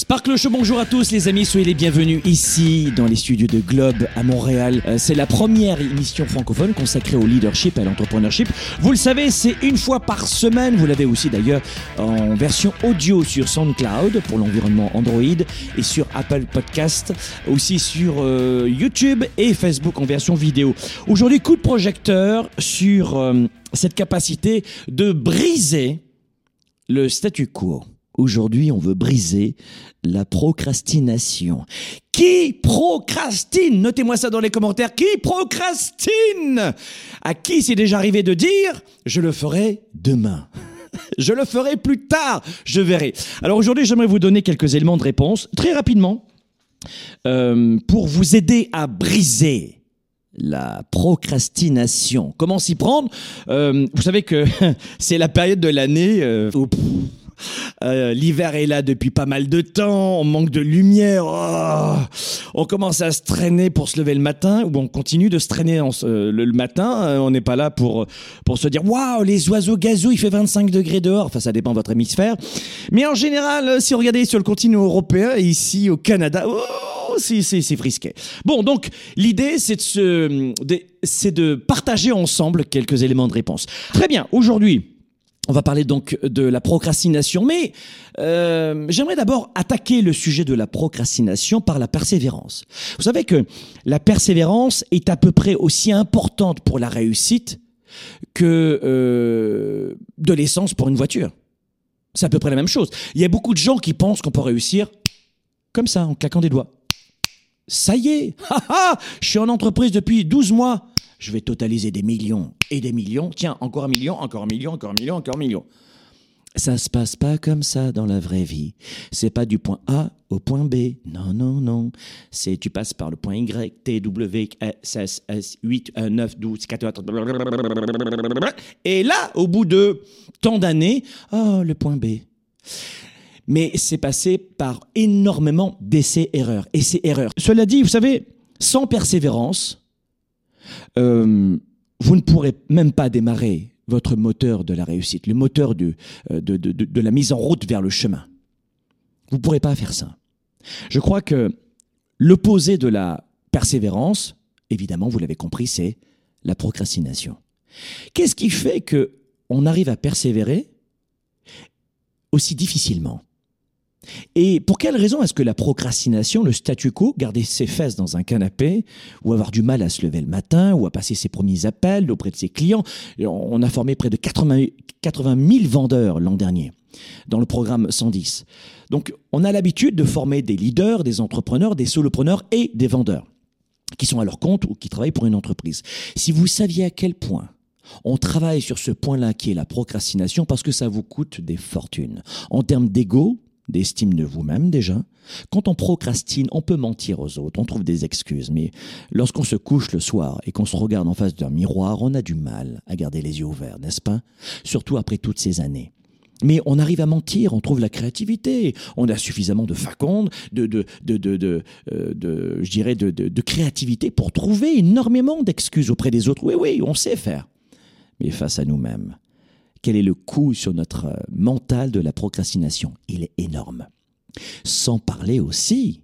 Sparkle Show, bonjour à tous les amis, soyez les bienvenus ici dans les studios de Globe à Montréal. Euh, c'est la première émission francophone consacrée au leadership et à l'entrepreneurship. Vous le savez, c'est une fois par semaine. Vous l'avez aussi d'ailleurs en version audio sur SoundCloud pour l'environnement Android et sur Apple Podcast, aussi sur euh, YouTube et Facebook en version vidéo. Aujourd'hui, coup de projecteur sur euh, cette capacité de briser le statu quo. Aujourd'hui, on veut briser la procrastination. Qui procrastine? Notez-moi ça dans les commentaires. Qui procrastine? À qui c'est déjà arrivé de dire je le ferai demain Je le ferai plus tard, je verrai. Alors aujourd'hui, j'aimerais vous donner quelques éléments de réponse, très rapidement, euh, pour vous aider à briser la procrastination. Comment s'y prendre? Euh, Vous savez que c'est la période de l'année euh, euh, l'hiver est là depuis pas mal de temps, on manque de lumière, oh, on commence à se traîner pour se lever le matin, ou on continue de se traîner euh, le, matin, euh, on n'est pas là pour, pour se dire waouh, les oiseaux gazou, il fait 25 degrés dehors, enfin ça dépend de votre hémisphère. Mais en général, si vous regardez sur le continent européen et ici au Canada, oh, c'est frisquet. Bon, donc l'idée c'est de partager ensemble quelques éléments de réponse. Très bien, aujourd'hui. On va parler donc de la procrastination, mais euh, j'aimerais d'abord attaquer le sujet de la procrastination par la persévérance. Vous savez que la persévérance est à peu près aussi importante pour la réussite que euh, de l'essence pour une voiture. C'est à peu près la même chose. Il y a beaucoup de gens qui pensent qu'on peut réussir comme ça, en claquant des doigts. Ça y est, je suis en entreprise depuis 12 mois. Je vais totaliser des millions et des millions. Tiens, encore un million, encore un million, encore un million, encore un million. Ça se passe pas comme ça dans la vraie vie. C'est pas du point A au point B. Non, non, non. C'est tu passes par le point Y, T, W, S, S, S, 8, 1, 9, 12, 14. Et là, au bout de tant d'années, oh, le point B. Mais c'est passé par énormément d'essais-erreurs. Essais-erreurs. Cela dit, vous savez, sans persévérance, euh, vous ne pourrez même pas démarrer votre moteur de la réussite, le moteur de, euh, de- de la mise en route vers le chemin. Vous ne pourrez pas faire ça. Je crois que l'opposé de la persévérance, évidemment, vous l'avez compris, c'est la procrastination. Qu'est-ce qui fait que on arrive à persévérer aussi difficilement? Et pour quelle raison est-ce que la procrastination, le statu quo, garder ses fesses dans un canapé, ou avoir du mal à se lever le matin, ou à passer ses premiers appels auprès de ses clients, on a formé près de 80, 80 000 vendeurs l'an dernier dans le programme 110. Donc on a l'habitude de former des leaders, des entrepreneurs, des solopreneurs et des vendeurs qui sont à leur compte ou qui travaillent pour une entreprise. Si vous saviez à quel point on travaille sur ce point-là qui est la procrastination parce que ça vous coûte des fortunes. En termes d'ego, d'estime de vous-même déjà, quand on procrastine, on peut mentir aux autres, on trouve des excuses, mais lorsqu'on se couche le soir et qu'on se regarde en face d'un miroir, on a du mal à garder les yeux ouverts, n'est-ce pas? Surtout après toutes ces années. Mais on arrive à mentir, on trouve la créativité, on a suffisamment de faconde, de, de, de, de, euh, je dirais, de créativité pour trouver énormément d'excuses auprès des autres. Oui, oui, on sait faire. Mais face à nous-mêmes, quel est le coût sur notre euh, mental de la procrastination? Il est énorme. Sans parler aussi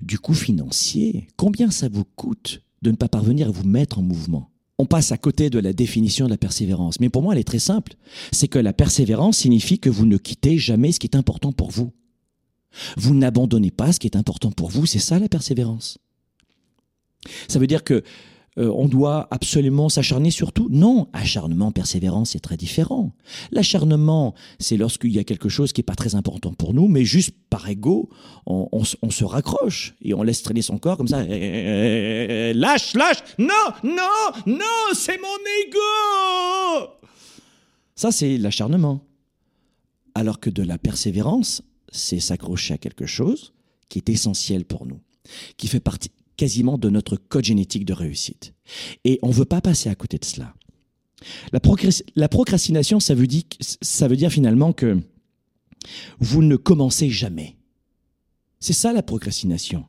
du coût financier. Combien ça vous coûte de ne pas parvenir à vous mettre en mouvement? On passe à côté de la définition de la persévérance. Mais pour moi, elle est très simple. C'est que la persévérance signifie que vous ne quittez jamais ce qui est important pour vous. Vous n'abandonnez pas ce qui est important pour vous. C'est ça la persévérance. Ça veut dire que euh, on doit absolument s'acharner sur tout Non, acharnement, persévérance, c'est très différent. L'acharnement, c'est lorsqu'il y a quelque chose qui n'est pas très important pour nous, mais juste par ego, on, on se raccroche et on laisse traîner son corps comme ça. Lâche, lâche Non, non, non, c'est mon ego Ça, c'est l'acharnement. Alors que de la persévérance, c'est s'accrocher à quelque chose qui est essentiel pour nous, qui fait partie quasiment de notre code génétique de réussite. Et on ne veut pas passer à côté de cela. La, procras- la procrastination, ça veut, dire, finalement que vous ne commencez jamais. C'est ça la procrastination.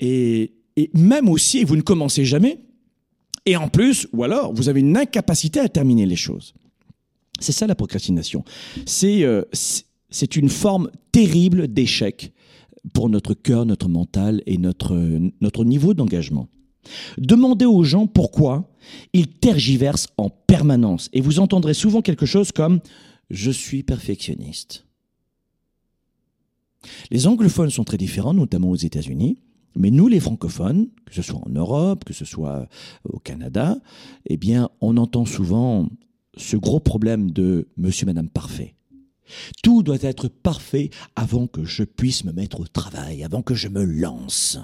Et, même aussi, vous ne commencez jamais. Et en plus, ou alors, vous avez une incapacité à terminer les choses. C'est ça la procrastination. C'est euh, une forme terrible d'échec pour notre cœur, notre mental et notre, notre niveau d'engagement. Demandez aux gens pourquoi ils tergiversent en permanence. Et vous entendrez souvent quelque chose comme ⁇ Je suis perfectionniste ⁇ Les anglophones sont très différents, notamment aux États-Unis. Mais nous, les francophones, que ce soit en Europe, que ce soit au Canada, eh bien, on entend souvent ce gros problème de monsieur, madame parfait. Tout doit être parfait avant que je puisse me mettre au travail, avant que je me lance.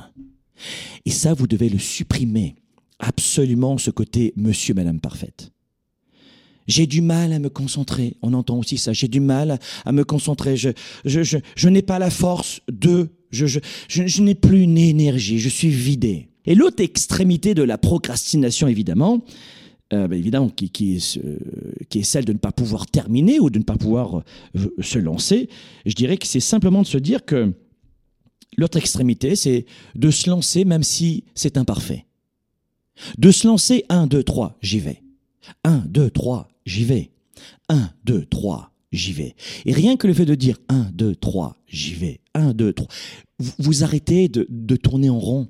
Et ça, vous devez le supprimer. Absolument ce côté monsieur, madame parfaite. J'ai du mal à me concentrer. On entend aussi ça. J'ai du mal à me concentrer. Je, je, je, je n'ai pas la force de. Je, je, je, n'ai plus une énergie. Je suis vidé. Et l'autre extrémité de la procrastination, évidemment, euh, ben, évidemment, qui, qui, est, euh, qui, est, celle de ne pas pouvoir terminer ou de ne pas pouvoir euh, se lancer, je dirais que c'est simplement de se dire que l'autre extrémité, c'est de se lancer même si c'est imparfait. De se lancer 1, 2, 3, j'y vais. 1, 2, 3, j'y vais. 1, 2, 3, j'y vais. Et rien que le fait de dire 1, 2, 3, j'y vais. 1, 2, 3, vous, vous arrêtez de, de tourner en rond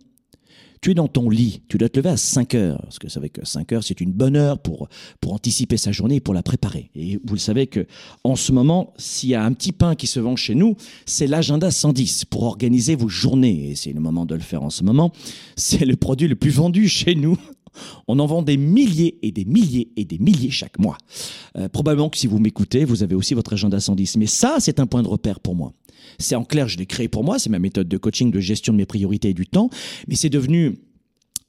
tu es dans ton lit, tu dois te lever à 5 heures, parce que vous savez que 5 heures, c'est une bonne heure pour, pour anticiper sa journée et pour la préparer. Et vous le savez que en ce moment, s'il y a un petit pain qui se vend chez nous, c'est l'agenda 110 pour organiser vos journées. Et c'est le moment de le faire en ce moment. C'est le produit le plus vendu chez nous. On en vend des milliers et des milliers et des milliers chaque mois. Euh, probablement que si vous m'écoutez, vous avez aussi votre agenda 110. Mais ça, c'est un point de repère pour moi. C'est en clair, je l'ai créé pour moi, c'est ma méthode de coaching, de gestion de mes priorités et du temps, mais c'est devenu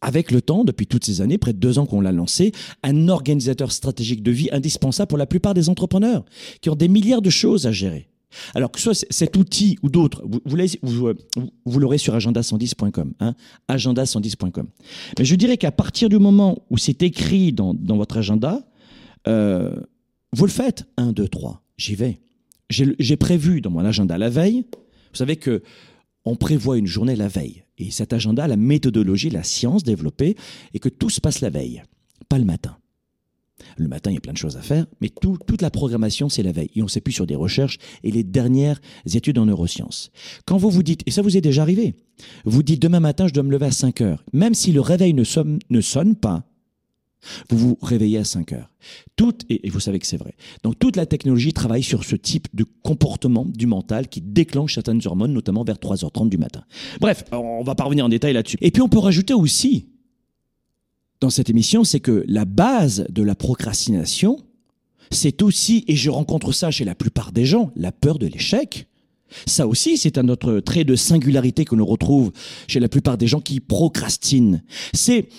avec le temps, depuis toutes ces années, près de deux ans qu'on l'a lancé, un organisateur stratégique de vie indispensable pour la plupart des entrepreneurs qui ont des milliards de choses à gérer. Alors que soit cet outil ou d'autres, vous, vous, l'aurez sur agenda110.com, hein, agenda110.com. Mais je dirais qu'à partir du moment où c'est écrit dans, votre agenda, euh, vous le faites. 1, 2, 3, j'y vais j'ai prévu dans mon agenda la veille. Vous savez que on prévoit une journée la veille. Et cet agenda, la méthodologie, la science développée, et que tout se passe la veille, pas le matin. Le matin, il y a plein de choses à faire, mais toute la programmation, c'est la veille. Et on s'appuie sur des recherches et les dernières études en neurosciences. Quand vous vous dites, et ça vous est déjà arrivé, vous dites demain matin, je dois me lever à 5 heures, même si le réveil ne ne sonne pas, vous vous réveillez à 5 heures. Toute, et vous savez que c'est vrai. Donc toute la technologie travaille sur ce type de comportement du mental qui déclenche certaines hormones, notamment vers 3h30 du matin. Bref, on va pas revenir en détail là-dessus. Et puis on peut rajouter aussi, dans cette émission, c'est que la base de la procrastination, c'est aussi, et je rencontre ça chez la plupart des gens, la peur de l'échec. Ça aussi, c'est un autre trait de singularité que l'on retrouve chez la plupart des gens qui procrastinent. C'est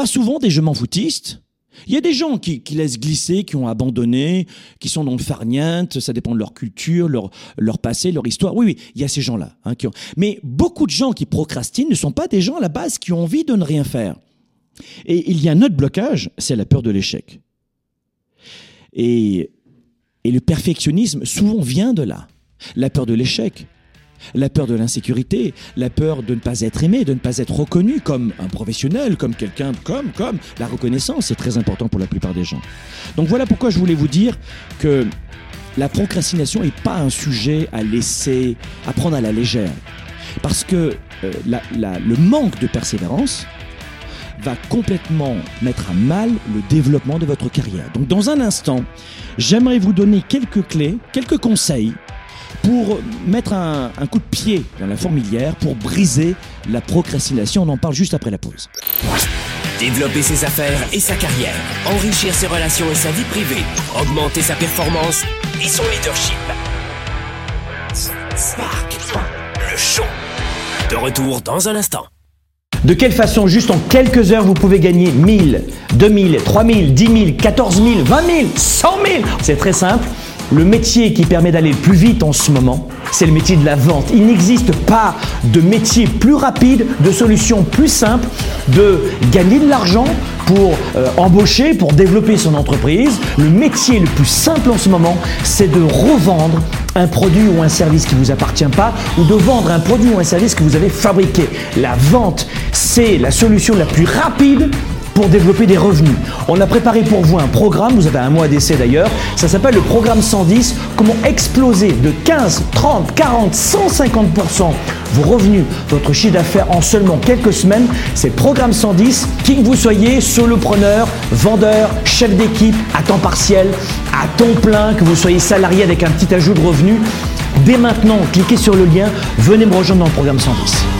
pas souvent des je m'en foutistes. Il y a des gens qui, laissent glisser, qui ont abandonné, qui sont dans le farniente, ça dépend de leur culture, leur, leur passé, leur histoire. Oui, oui, il y a ces gens-là. Hein, qui. Mais beaucoup de gens qui procrastinent ne sont pas des gens à la base qui ont envie de ne rien faire. Et il y a un autre blocage, c'est la peur de l'échec. Et, et le perfectionnisme souvent vient de là. La peur de l'échec, la peur de l'insécurité, la peur de ne pas être aimé, de ne pas être reconnu comme un professionnel, comme quelqu'un, comme, comme. La reconnaissance, c'est très important pour la plupart des gens. Donc voilà pourquoi je voulais vous dire que la procrastination n'est pas un sujet à laisser, à prendre à la légère. Parce que euh, le manque de persévérance va complètement mettre à mal le développement de votre carrière. Donc dans un instant, j'aimerais vous donner quelques clés, quelques conseils pour mettre un, coup de pied dans la fourmilière, pour briser la procrastination. On en parle juste après la pause. Développer ses affaires et sa carrière, enrichir ses relations et sa vie privée, augmenter sa performance et son leadership. Spark, le show. De retour dans un instant. De quelle façon, juste en quelques heures, vous pouvez gagner 1000, 2000, 3000, 10 000, 14 000, 20 000, 100 000 C'est très simple. Le métier qui permet d'aller plus vite en ce moment, c'est le métier de la vente. Il n'existe pas de métier plus rapide, de solution plus simple de gagner de l'argent pour euh, embaucher, pour développer son entreprise. Le métier le plus simple en ce moment, c'est de revendre un produit ou un service qui ne vous appartient pas ou de vendre un produit ou un service que vous avez fabriqué. La vente, c'est la solution la plus rapide pour développer des revenus. On a préparé pour vous un programme, vous avez un mois d'essai d'ailleurs, ça s'appelle le programme 110, comment exploser de 15, 30, 40, 150% vos revenus, votre chiffre d'affaires en seulement quelques semaines. C'est programme 110, qui que vous soyez, solopreneur, vendeur, chef d'équipe, à temps partiel, à temps plein, que vous soyez salarié avec un petit ajout de revenus. Dès maintenant, cliquez sur le lien, venez me rejoindre dans le programme 110.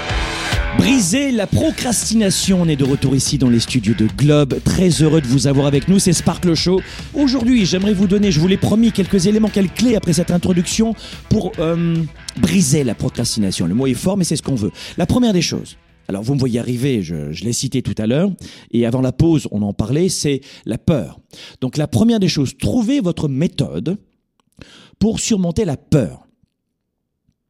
Briser la procrastination, on est de retour ici dans les studios de Globe. Très heureux de vous avoir avec nous, c'est Spark le Show. Aujourd'hui, j'aimerais vous donner, je vous l'ai promis, quelques éléments, quelques clés après cette introduction pour euh, briser la procrastination. Le mot est fort, mais c'est ce qu'on veut. La première des choses, alors vous me voyez arriver, je, je l'ai cité tout à l'heure, et avant la pause, on en parlait, c'est la peur. Donc la première des choses, trouvez votre méthode pour surmonter la peur.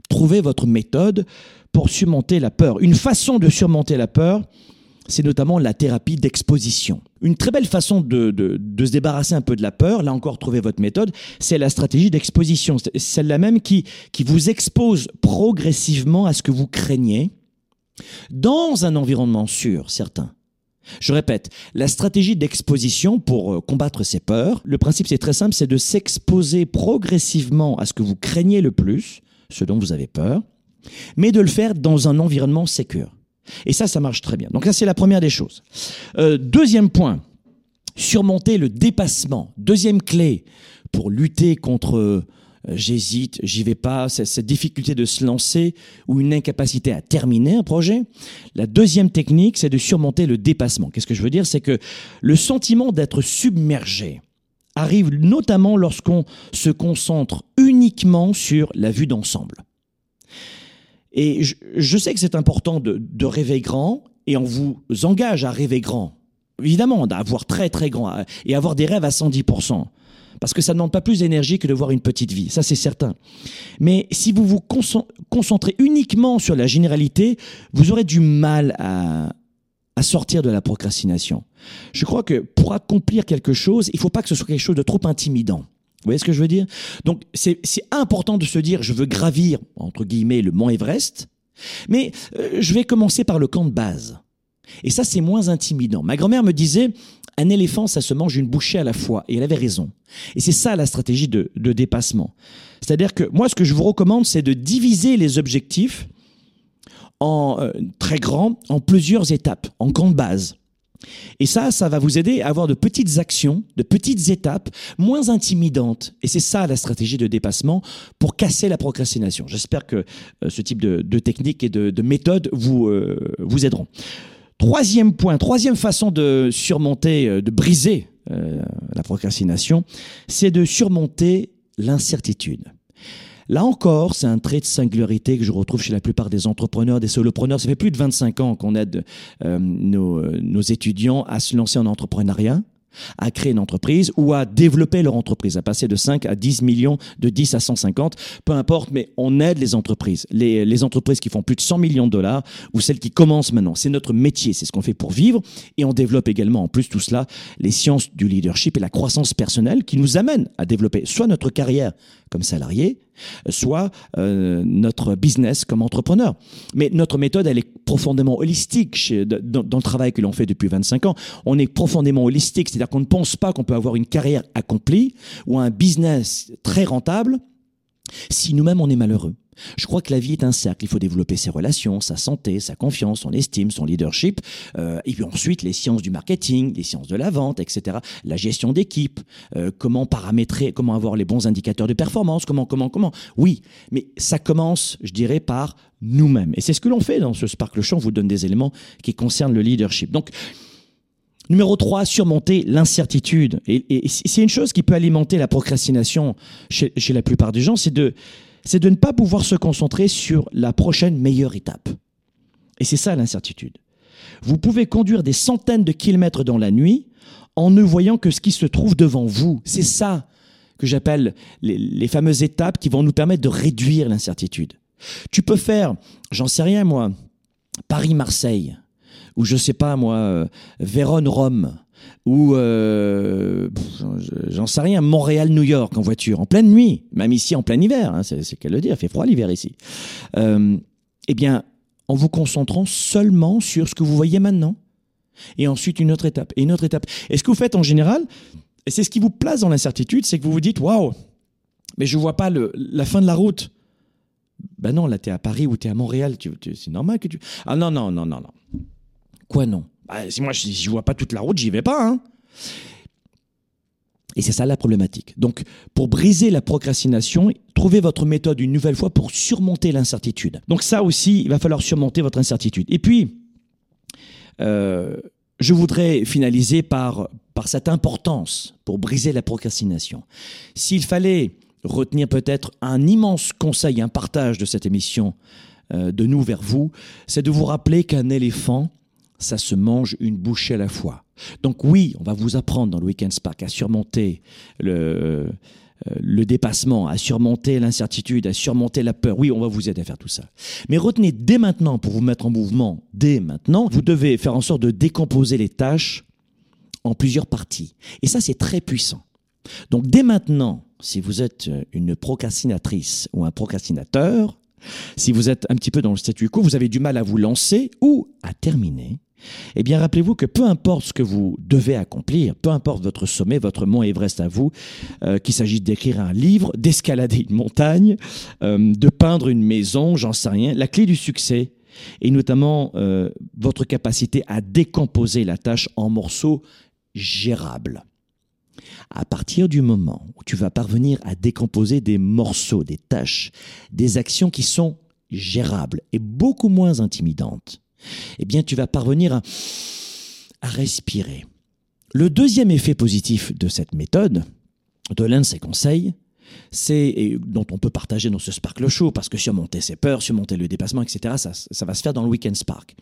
Trouvez votre méthode pour surmonter la peur. Une façon de surmonter la peur, c'est notamment la thérapie d'exposition. Une très belle façon de, de, se débarrasser un peu de la peur, là encore, trouver votre méthode, c'est la stratégie d'exposition. Celle-là même qui, qui vous expose progressivement à ce que vous craignez dans un environnement sûr, certain. Je répète, la stratégie d'exposition pour euh, combattre ces peurs, le principe c'est très simple, c'est de s'exposer progressivement à ce que vous craignez le plus, ce dont vous avez peur, mais de le faire dans un environnement sécur. Et ça, ça marche très bien. Donc ça, c'est la première des choses. Euh, deuxième point, surmonter le dépassement. Deuxième clé pour lutter contre euh, j'hésite, j'y vais pas, cette difficulté de se lancer ou une incapacité à terminer un projet. La deuxième technique, c'est de surmonter le dépassement. Qu'est-ce que je veux dire? C'est que le sentiment d'être submergé arrive notamment lorsqu'on se concentre uniquement sur la vue d'ensemble. Et je, je sais que c'est important de, de, rêver grand et on vous engage à rêver grand. Évidemment, d'avoir très très grand et avoir des rêves à 110%. Parce que ça ne demande pas plus d'énergie que de voir une petite vie, ça c'est certain. Mais si vous vous concentrez uniquement sur la généralité, vous aurez du mal à, à sortir de la procrastination. Je crois que pour accomplir quelque chose, il ne faut pas que ce soit quelque chose de trop intimidant. Vous voyez ce que je veux dire? Donc c'est important de se dire, je veux gravir, entre guillemets, le mont Everest, mais euh, je vais commencer par le camp de base. Et ça, c'est moins intimidant. Ma grand-mère me disait, un éléphant, ça se mange une bouchée à la fois. Et elle avait raison. Et c'est ça la stratégie de, de dépassement. C'est-à-dire que moi, ce que je vous recommande, c'est de diviser les objectifs en euh, très grands, en plusieurs étapes, en camp de base. Et ça, ça va vous aider à avoir de petites actions, de petites étapes moins intimidantes. Et c'est ça la stratégie de dépassement pour casser la procrastination. J'espère que euh, ce type de, de, technique et de, de méthode vous, euh, vous aideront. Troisième point, troisième façon de surmonter, euh, de briser la procrastination, c'est de surmonter l'incertitude. Là encore, c'est un trait de singularité que je retrouve chez la plupart des entrepreneurs, des solopreneurs. Ça fait plus de 25 ans qu'on aide euh, nos, nos, étudiants à se lancer en entrepreneuriat. à créer une entreprise ou à développer leur entreprise, à passer de 5 à 10 millions, de 10 à 150, peu importe, mais on aide les entreprises, les, les entreprises qui font plus de 100 millions de dollars ou celles qui commencent maintenant. C'est notre métier, c'est ce qu'on fait pour vivre et on développe également en plus tout cela les sciences du leadership et la croissance personnelle qui nous amènent à développer soit notre carrière comme salarié, soit euh, notre business comme entrepreneur. Mais notre méthode, elle est profondément holistique chez, dans, dans, le travail que l'on fait depuis 25 ans. On est profondément holistique, c'est-à-dire qu'on ne pense pas qu'on peut avoir une carrière accomplie ou un business très rentable si nous-mêmes on est malheureux. Je crois que la vie est un cercle. Il faut développer ses relations, sa santé, sa confiance, son estime, son leadership. Euh, et puis ensuite, les sciences du marketing, les sciences de la vente, etc. La gestion d'équipe, euh, comment paramétrer, comment avoir les bons indicateurs de performance, comment, comment, comment. Oui, mais ça commence, je dirais, par nous-mêmes. Et c'est ce que l'on fait dans ce Sparkle Show. On vous donne des éléments qui concernent le leadership. Donc, Numéro 3, surmonter l'incertitude. Et, c'est une chose qui peut alimenter la procrastination chez la plupart des gens, c'est de, c'est de ne pas pouvoir se concentrer sur la prochaine meilleure étape. Et c'est ça l'incertitude. Vous pouvez conduire des centaines de kilomètres dans la nuit en ne voyant que ce qui se trouve devant vous. C'est ça que j'appelle les, fameuses étapes qui vont nous permettre de réduire l'incertitude. Tu peux faire, j'en sais rien moi, Paris-Marseille, ou je sais pas moi, euh, Vérone-Rome, ou euh, j'en sais rien, Montréal-New York en voiture, en pleine nuit, même ici en plein hiver, hein, c'est qu'elle le dit, il fait froid l'hiver ici. Euh, eh bien, en vous concentrant seulement sur ce que vous voyez maintenant, et ensuite une autre étape, et une autre étape. Et ce que vous faites en général, et c'est ce qui vous place dans l'incertitude, c'est que vous vous dites, waouh, mais je vois pas la fin de la route. Ben non, là, tu es à Paris ou tu es à Montréal, c'est normal que tu... Ah non, non, non, non, non. Quoi non bah, si moi, je ne vois pas toute la route, j'y vais pas. Hein. Et c'est ça la problématique. Donc, pour briser la procrastination, trouvez votre méthode une nouvelle fois pour surmonter l'incertitude. Donc ça aussi, il va falloir surmonter votre incertitude. Et puis, euh, je voudrais finaliser par, par cette importance pour briser la procrastination. S'il fallait retenir peut-être un immense conseil, un partage de cette émission euh, de nous vers vous, c'est de vous rappeler qu'un éléphant ça se mange une bouchée à la fois. Donc oui, on va vous apprendre dans le Weekend Spark à surmonter le, euh, le dépassement, à surmonter l'incertitude, à surmonter la peur. Oui, on va vous aider à faire tout ça. Mais retenez dès maintenant, pour vous mettre en mouvement, dès maintenant, vous devez faire en sorte de décomposer les tâches en plusieurs parties. Et ça, c'est très puissant. Donc dès maintenant, si vous êtes une procrastinatrice ou un procrastinateur, si vous êtes un petit peu dans le statu quo, vous avez du mal à vous lancer ou à terminer, eh bien, rappelez-vous que peu importe ce que vous devez accomplir, peu importe votre sommet, votre mont Everest à vous, euh, qu'il s'agisse d'écrire un livre, d'escalader une montagne, euh, de peindre une maison, j'en sais rien, la clé du succès est notamment euh, votre capacité à décomposer la tâche en morceaux gérables. À partir du moment où tu vas parvenir à décomposer des morceaux, des tâches, des actions qui sont gérables et beaucoup moins intimidantes, eh bien tu vas parvenir à, respirer. Le deuxième effet positif de cette méthode, de l'un de ces conseils, c'est dont on peut partager dans ce Sparkle Show, parce que surmonter ses peurs, surmonter le dépassement, etc., ça, ça va se faire dans le Weekend Spark,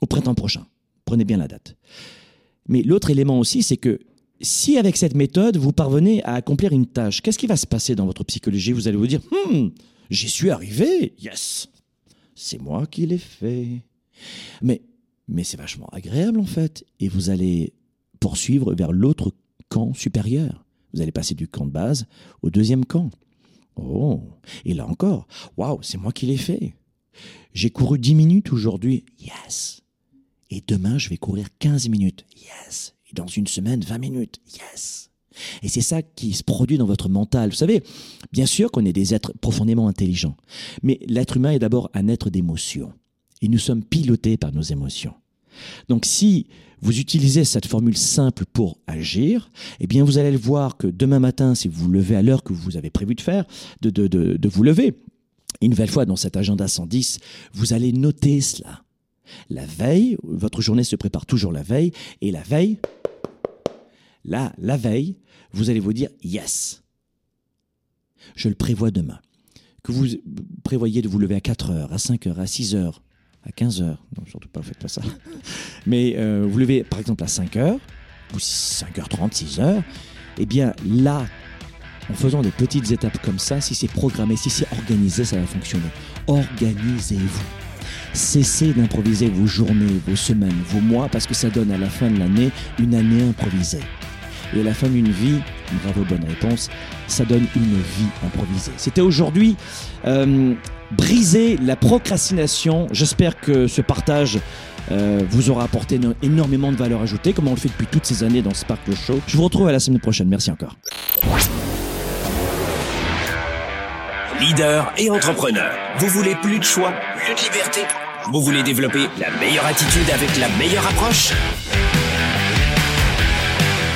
au printemps prochain. Prenez bien la date. Mais l'autre élément aussi, c'est que si avec cette méthode, vous parvenez à accomplir une tâche, qu'est-ce qui va se passer dans votre psychologie? Vous allez vous dire, hmm, j'y suis arrivé, yes, c'est moi qui l'ai fait. Mais, c'est vachement agréable en fait. Et vous allez poursuivre vers l'autre camp supérieur. Vous allez passer du camp de base au deuxième camp. Oh, et là encore, waouh, c'est moi qui l'ai fait. J'ai couru 10 minutes aujourd'hui, yes. Et demain, je vais courir 15 minutes, yes. Et dans une semaine, 20 minutes, yes. Et c'est ça qui se produit dans votre mental. Vous savez, bien sûr qu'on est des êtres profondément intelligents, mais l'être humain est d'abord un être d'émotion et nous sommes pilotés par nos émotions. Donc si vous utilisez cette formule simple pour agir, eh bien vous allez le voir que demain matin, si vous vous levez à l'heure que vous avez prévu de faire, de, de, de, de vous lever, une nouvelle fois dans cet agenda 110, vous allez noter cela. La veille, votre journée se prépare toujours la veille, et la veille, là, la veille, vous allez vous dire yes. Je le prévois demain. Que vous prévoyez de vous lever à 4 heures, à 5 heures, à 6 heures, à 15 heures. Non, surtout pas, faites pas ça. Mais euh, vous levez par exemple à 5 heures, ou 5h30, 6h, eh bien là, en faisant des petites étapes comme ça, si c'est programmé, si c'est organisé, ça va fonctionner. Organisez-vous. Cessez d'improviser vos journées, vos semaines, vos mois, parce que ça donne à la fin de l'année une année improvisée. Et la fin d'une vie, bravo, bonne réponse, ça donne une vie improvisée. C'était aujourd'hui euh, briser la procrastination. J'espère que ce partage euh, vous aura apporté énormément de valeur ajoutée, comme on le fait depuis toutes ces années dans Spark Show. Je vous retrouve à la semaine prochaine. Merci encore. Leader et entrepreneur, vous voulez plus de choix, plus de liberté? Vous voulez développer la meilleure attitude avec la meilleure approche?